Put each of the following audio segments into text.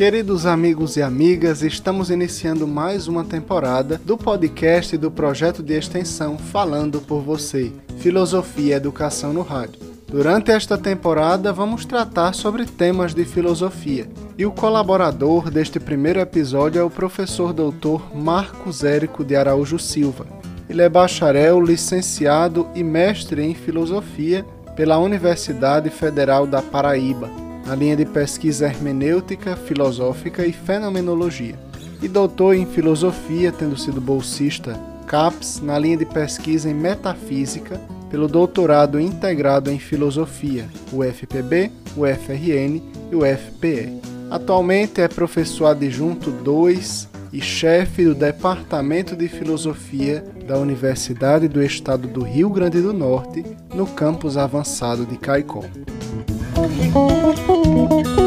Queridos amigos e amigas, estamos iniciando mais uma temporada do podcast do projeto de extensão Falando por Você Filosofia e Educação no Rádio. Durante esta temporada, vamos tratar sobre temas de filosofia. E o colaborador deste primeiro episódio é o professor doutor Marcos Érico de Araújo Silva. Ele é bacharel, licenciado e mestre em filosofia pela Universidade Federal da Paraíba, na linha de pesquisa hermenêutica, filosófica e fenomenologia. E doutor em filosofia, tendo sido bolsista CAPES na linha de pesquisa em metafísica pelo doutorado integrado em filosofia, UFPB, UFRN e UFPE. Atualmente é professor adjunto 2 e chefe do Departamento de Filosofia da Universidade do Estado do Rio Grande do Norte, no campus avançado de Caicó. O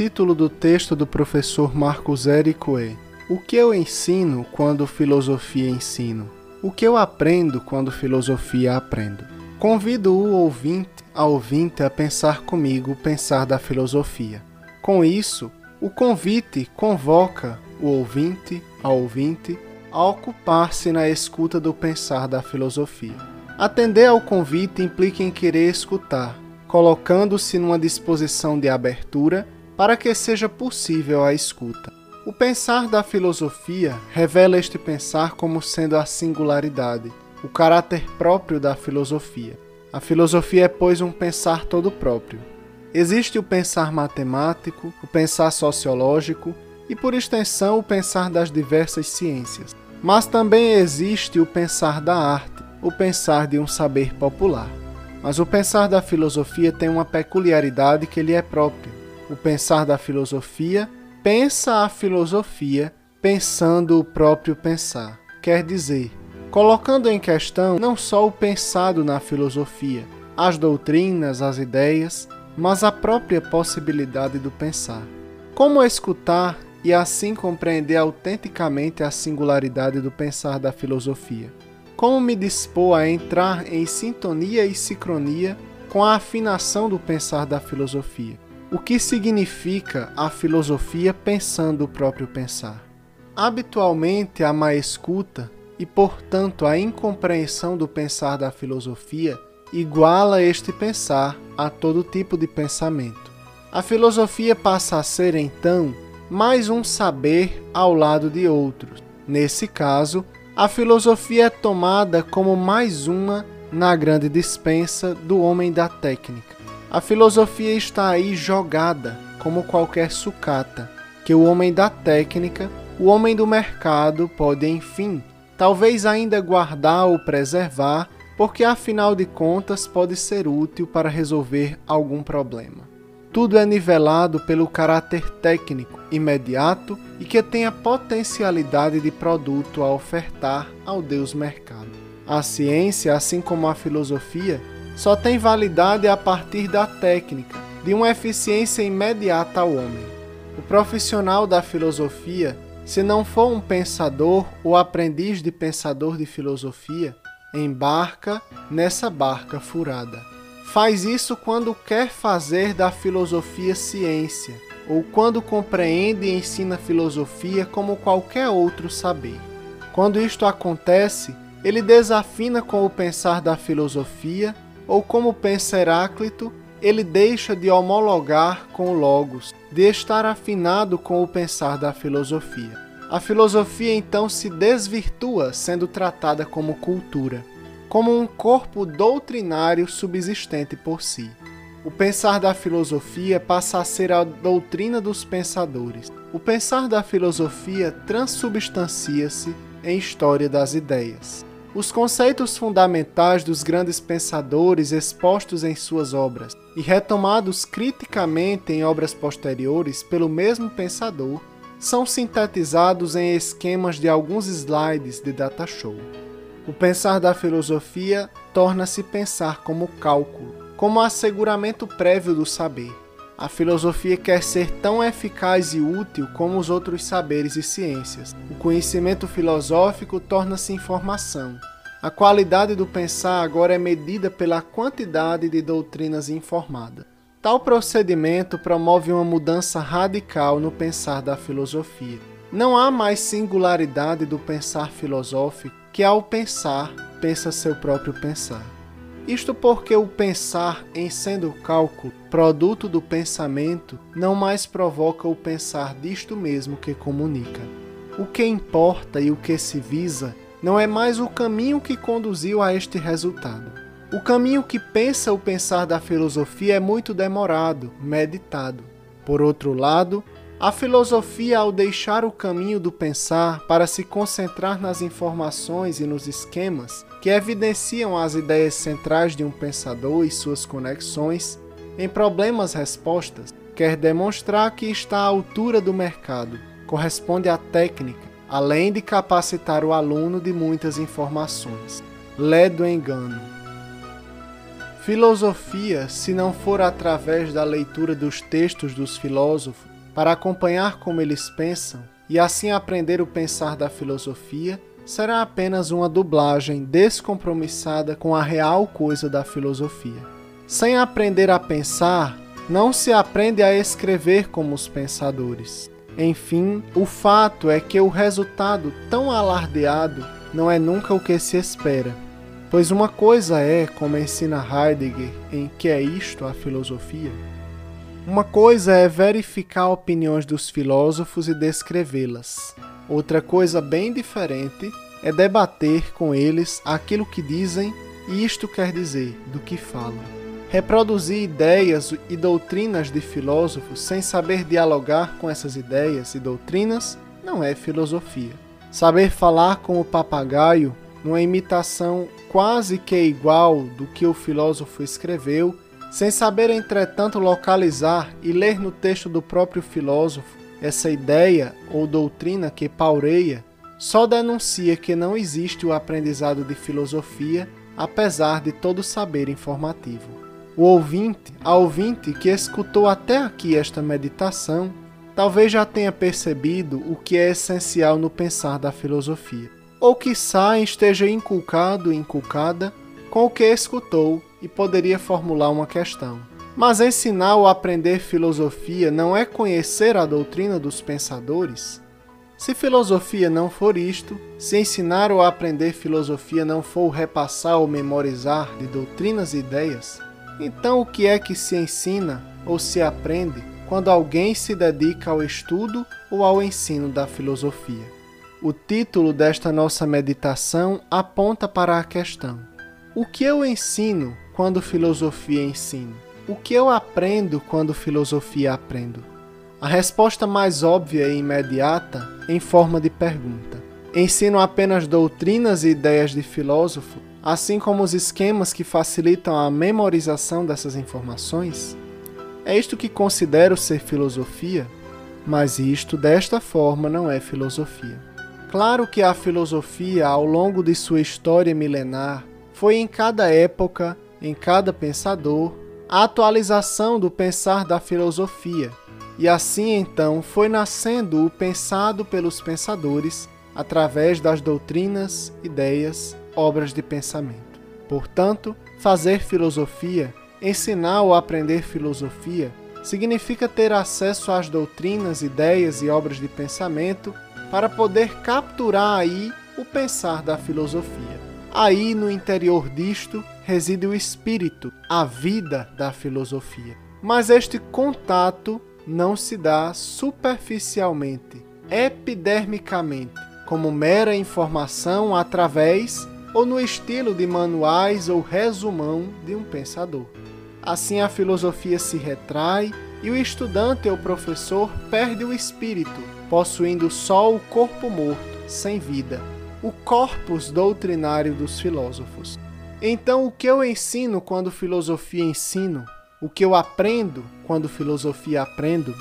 título do texto do professor Marcos Érico é O que eu ensino quando filosofia ensino? O que eu aprendo quando filosofia aprendo? Convido o ouvinte a ouvinte a pensar comigo o pensar da filosofia. Com isso, o convite convoca o ouvinte, a ouvinte, a ocupar-se na escuta do pensar da filosofia. Atender ao convite implica em querer escutar, colocando-se numa disposição de abertura para que seja possível a escuta. O pensar da filosofia revela este pensar como sendo a singularidade, o caráter próprio da filosofia. A filosofia é, pois, um pensar todo próprio. Existe o pensar matemático, o pensar sociológico e, por extensão, o pensar das diversas ciências. Mas também existe o pensar da arte, o pensar de um saber popular. Mas o pensar da filosofia tem uma peculiaridade que lhe é própria o pensar da filosofia, pensa a filosofia pensando o próprio pensar. Quer dizer, colocando em questão não só o pensado na filosofia, as doutrinas, as ideias, mas a própria possibilidade do pensar. Como escutar e assim compreender autenticamente a singularidade do pensar da filosofia? Como me dispor a entrar em sintonia e sincronia com a afinação do pensar da filosofia? O que significa a filosofia pensando o próprio pensar? Habitualmente, a má escuta e, portanto, a incompreensão do pensar da filosofia iguala este pensar a todo tipo de pensamento. A filosofia passa a ser, então, mais um saber ao lado de outros. Nesse caso, a filosofia é tomada como mais uma na grande dispensa do homem da técnica. A filosofia está aí jogada, como qualquer sucata, que o homem da técnica, o homem do mercado pode, enfim, talvez ainda guardar ou preservar, porque afinal de contas pode ser útil para resolver algum problema. Tudo é nivelado pelo caráter técnico, imediato e que tem a potencialidade de produto a ofertar ao Deus mercado. A ciência, assim como a filosofia, só tem validade a partir da técnica, de uma eficiência imediata ao homem. O profissional da filosofia, se não for um pensador ou aprendiz de pensador de filosofia, embarca nessa barca furada. Faz isso quando quer fazer da filosofia ciência, ou quando compreende e ensina filosofia como qualquer outro saber. Quando isto acontece, ele desafina com o pensar da filosofia ou como pensa Heráclito, ele deixa de homologar com o Logos, de estar afinado com o pensar da filosofia. A filosofia então se desvirtua sendo tratada como cultura, como um corpo doutrinário subsistente por si. O pensar da filosofia passa a ser a doutrina dos pensadores. O pensar da filosofia transubstancia-se em história das ideias. Os conceitos fundamentais dos grandes pensadores expostos em suas obras e retomados criticamente em obras posteriores pelo mesmo pensador são sintetizados em esquemas de alguns slides de data show. O pensar da filosofia torna-se pensar como cálculo, como asseguramento prévio do saber. A filosofia quer ser tão eficaz e útil como os outros saberes e ciências. O conhecimento filosófico torna-se informação. A qualidade do pensar agora é medida pela quantidade de doutrinas informadas. Tal procedimento promove uma mudança radical no pensar da filosofia. Não há mais singularidade do pensar filosófico que ao pensar pensa seu próprio pensar. Isto porque o pensar, em sendo cálculo, produto do pensamento, não mais provoca o pensar disto mesmo que comunica. O que importa e o que se visa não é mais o caminho que conduziu a este resultado. O caminho que pensa o pensar da filosofia é muito demorado, meditado. Por outro lado, a filosofia, ao deixar o caminho do pensar para se concentrar nas informações e nos esquemas que evidenciam as ideias centrais de um pensador e suas conexões em problemas-respostas, quer demonstrar que está à altura do mercado, corresponde à técnica, além de capacitar o aluno de muitas informações. Lé do engano. Filosofia, se não for através da leitura dos textos dos filósofos, para acompanhar como eles pensam e assim aprender o pensar da filosofia, será apenas uma dublagem descompromissada com a real coisa da filosofia. Sem aprender a pensar, não se aprende a escrever como os pensadores. Enfim, o fato é que o resultado tão alardeado não é nunca o que se espera. Pois uma coisa é, como ensina Heidegger em Que é isto a filosofia, uma coisa é verificar opiniões dos filósofos e descrevê-las. Outra coisa bem diferente é debater com eles aquilo que dizem e isto quer dizer do que falam. Reproduzir ideias e doutrinas de filósofos sem saber dialogar com essas ideias e doutrinas não é filosofia. Saber falar como o papagaio, numa imitação quase que igual do que o filósofo escreveu, sem saber, entretanto, localizar e ler no texto do próprio filósofo essa ideia ou doutrina que paureia, só denuncia que não existe o aprendizado de filosofia, apesar de todo saber informativo. O ouvinte, a ouvinte que escutou até aqui esta meditação, talvez já tenha percebido o que é essencial no pensar da filosofia, ou quiçá esteja inculcado, inculcada com o que escutou e poderia formular uma questão. Mas ensinar ou aprender filosofia não é conhecer a doutrina dos pensadores? Se filosofia não for isto, se ensinar ou aprender filosofia não for repassar ou memorizar de doutrinas e ideias, então o que é que se ensina ou se aprende quando alguém se dedica ao estudo ou ao ensino da filosofia? O título desta nossa meditação aponta para a questão: o que eu ensino quando filosofia ensino? O que eu aprendo quando filosofia aprendo? A resposta mais óbvia e imediata em forma de pergunta. Ensino apenas doutrinas e ideias de filósofo, assim como os esquemas que facilitam a memorização dessas informações? É isto que considero ser filosofia, mas isto desta forma não é filosofia. Claro que a filosofia, ao longo de sua história milenar, foi em cada época, em cada pensador, a atualização do pensar da filosofia, e assim então foi nascendo o pensado pelos pensadores através das doutrinas, ideias, obras de pensamento. Portanto, fazer filosofia, ensinar ou aprender filosofia, significa ter acesso às doutrinas, ideias e obras de pensamento para poder capturar aí o pensar da filosofia. Aí no interior disto reside o espírito, a vida da filosofia. Mas este contato não se dá superficialmente, epidermicamente, como mera informação através ou no estilo de manuais ou resumão de um pensador. Assim a filosofia se retrai e o estudante ou professor perde o espírito, possuindo só o corpo morto, sem vida o corpus doutrinário dos filósofos. Então, o que eu ensino quando filosofia ensino? O que eu aprendo quando filosofia aprendo?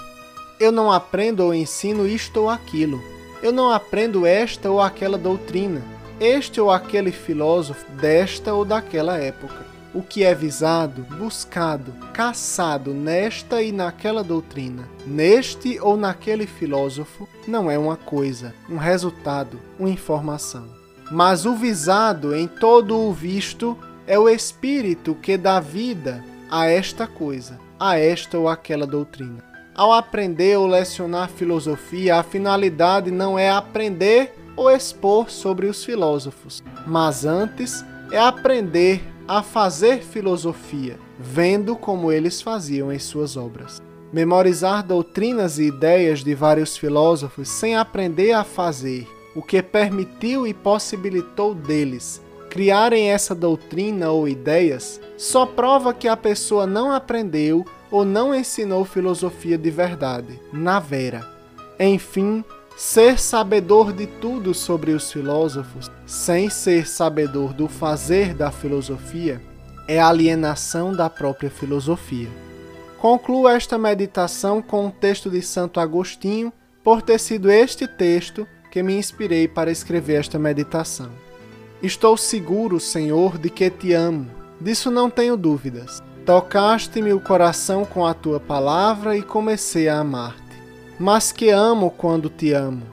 Eu não aprendo ou ensino isto ou aquilo. Eu não aprendo esta ou aquela doutrina, este ou aquele filósofo desta ou daquela época. O que é visado, buscado, caçado nesta e naquela doutrina, neste ou naquele filósofo, não é uma coisa, um resultado, uma informação. Mas o visado em todo o visto é o espírito que dá vida a esta coisa, a esta ou aquela doutrina. Ao aprender ou lecionar filosofia, a finalidade não é aprender ou expor sobre os filósofos, mas antes é aprender a fazer filosofia, vendo como eles faziam em suas obras. Memorizar doutrinas e ideias de vários filósofos sem aprender a fazer, o que permitiu e possibilitou deles criarem essa doutrina ou ideias, só prova que a pessoa não aprendeu ou não ensinou filosofia de verdade, na vera. Enfim, ser sabedor de tudo sobre os filósofos, sem ser sabedor do fazer da filosofia, é alienação da própria filosofia. Concluo esta meditação com um texto de Santo Agostinho, por ter sido este texto que me inspirei para escrever esta meditação. Estou seguro, Senhor, de que te amo, disso não tenho dúvidas. Tocaste-me o coração com a tua palavra e comecei a amar-te. Mas que amo quando te amo.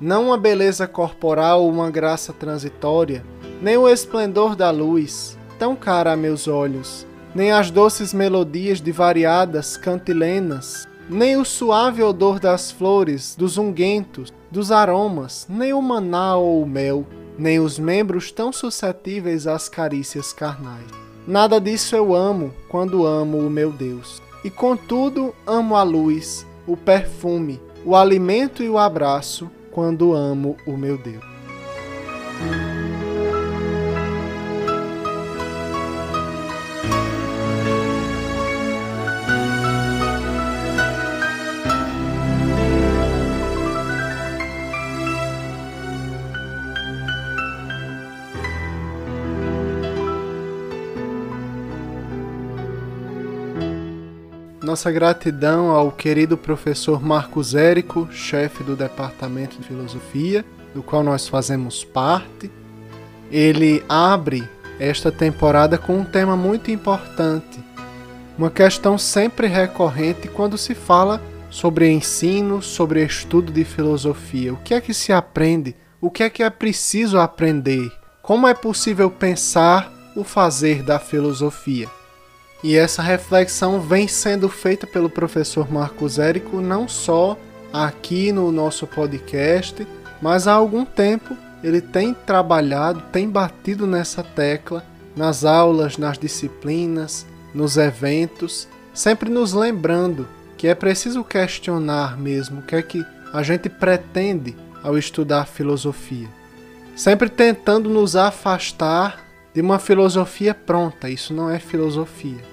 Não uma beleza corporal ou uma graça transitória, nem o esplendor da luz, tão cara a meus olhos, nem as doces melodias de variadas cantilenas, nem o suave odor das flores, dos unguentos, dos aromas, nem o maná ou o mel, nem os membros tão suscetíveis às carícias carnais. Nada disso eu amo quando amo o meu Deus. E contudo amo a luz, o perfume, o alimento e o abraço quando amo o meu Deus. Nossa gratidão ao querido professor Marcos Érico, chefe do Departamento de Filosofia, do qual nós fazemos parte. Ele abre esta temporada com um tema muito importante, uma questão sempre recorrente quando se fala sobre ensino, sobre estudo de filosofia. O que é que se aprende? O que é que é preciso aprender? Como é possível pensar o fazer da filosofia? E essa reflexão vem sendo feita pelo professor Marcos Érico não só aqui no nosso podcast, mas há algum tempo ele tem trabalhado, tem batido nessa tecla nas aulas, nas disciplinas, nos eventos, sempre nos lembrando que é preciso questionar mesmo o que é que a gente pretende ao estudar filosofia. Sempre tentando nos afastar de uma filosofia pronta. Isso não é filosofia.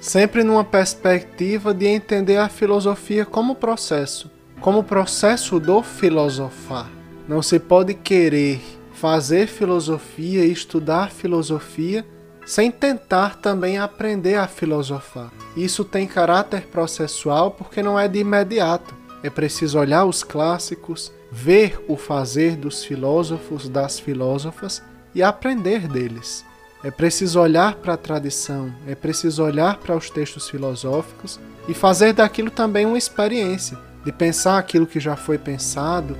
Sempre numa perspectiva de entender a filosofia como processo, como processo do filosofar. Não se pode querer fazer filosofia e estudar filosofia sem tentar também aprender a filosofar. Isso tem caráter processual porque não é de imediato. É preciso olhar os clássicos, ver o fazer dos filósofos, das filósofas e aprender deles. É preciso olhar para a tradição, é preciso olhar para os textos filosóficos e fazer daquilo também uma experiência, de pensar aquilo que já foi pensado,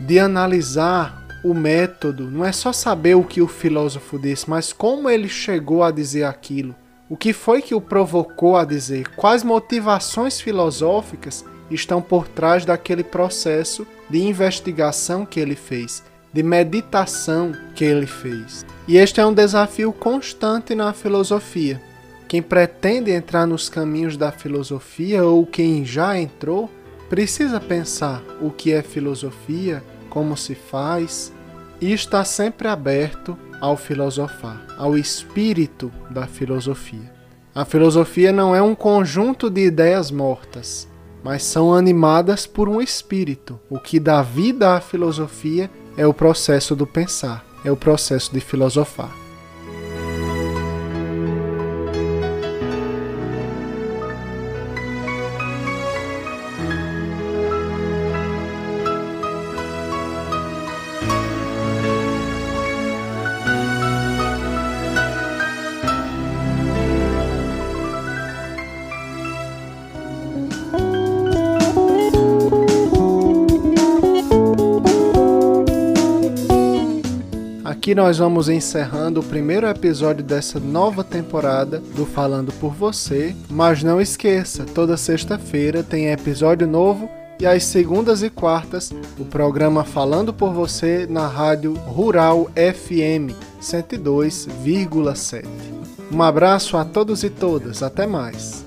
de analisar o método. Não é só saber o que o filósofo disse, mas como ele chegou a dizer aquilo. O que foi que o provocou a dizer? Quais motivações filosóficas estão por trás daquele processo de investigação que ele fez? De meditação que ele fez. E este é um desafio constante na filosofia. Quem pretende entrar nos caminhos da filosofia ou quem já entrou, precisa pensar o que é filosofia, como se faz, e está sempre aberto ao filosofar, ao espírito da filosofia. A filosofia não é um conjunto de ideias mortas, mas são animadas por um espírito. O que dá vida à filosofia é o processo do pensar, é o processo de filosofar. Aqui nós vamos encerrando o primeiro episódio dessa nova temporada do Falando por Você. Mas não esqueça, toda sexta-feira tem episódio novo e às segundas e quartas o programa Falando por Você na Rádio Rural FM 102,7. Um abraço a todos e todas, até mais.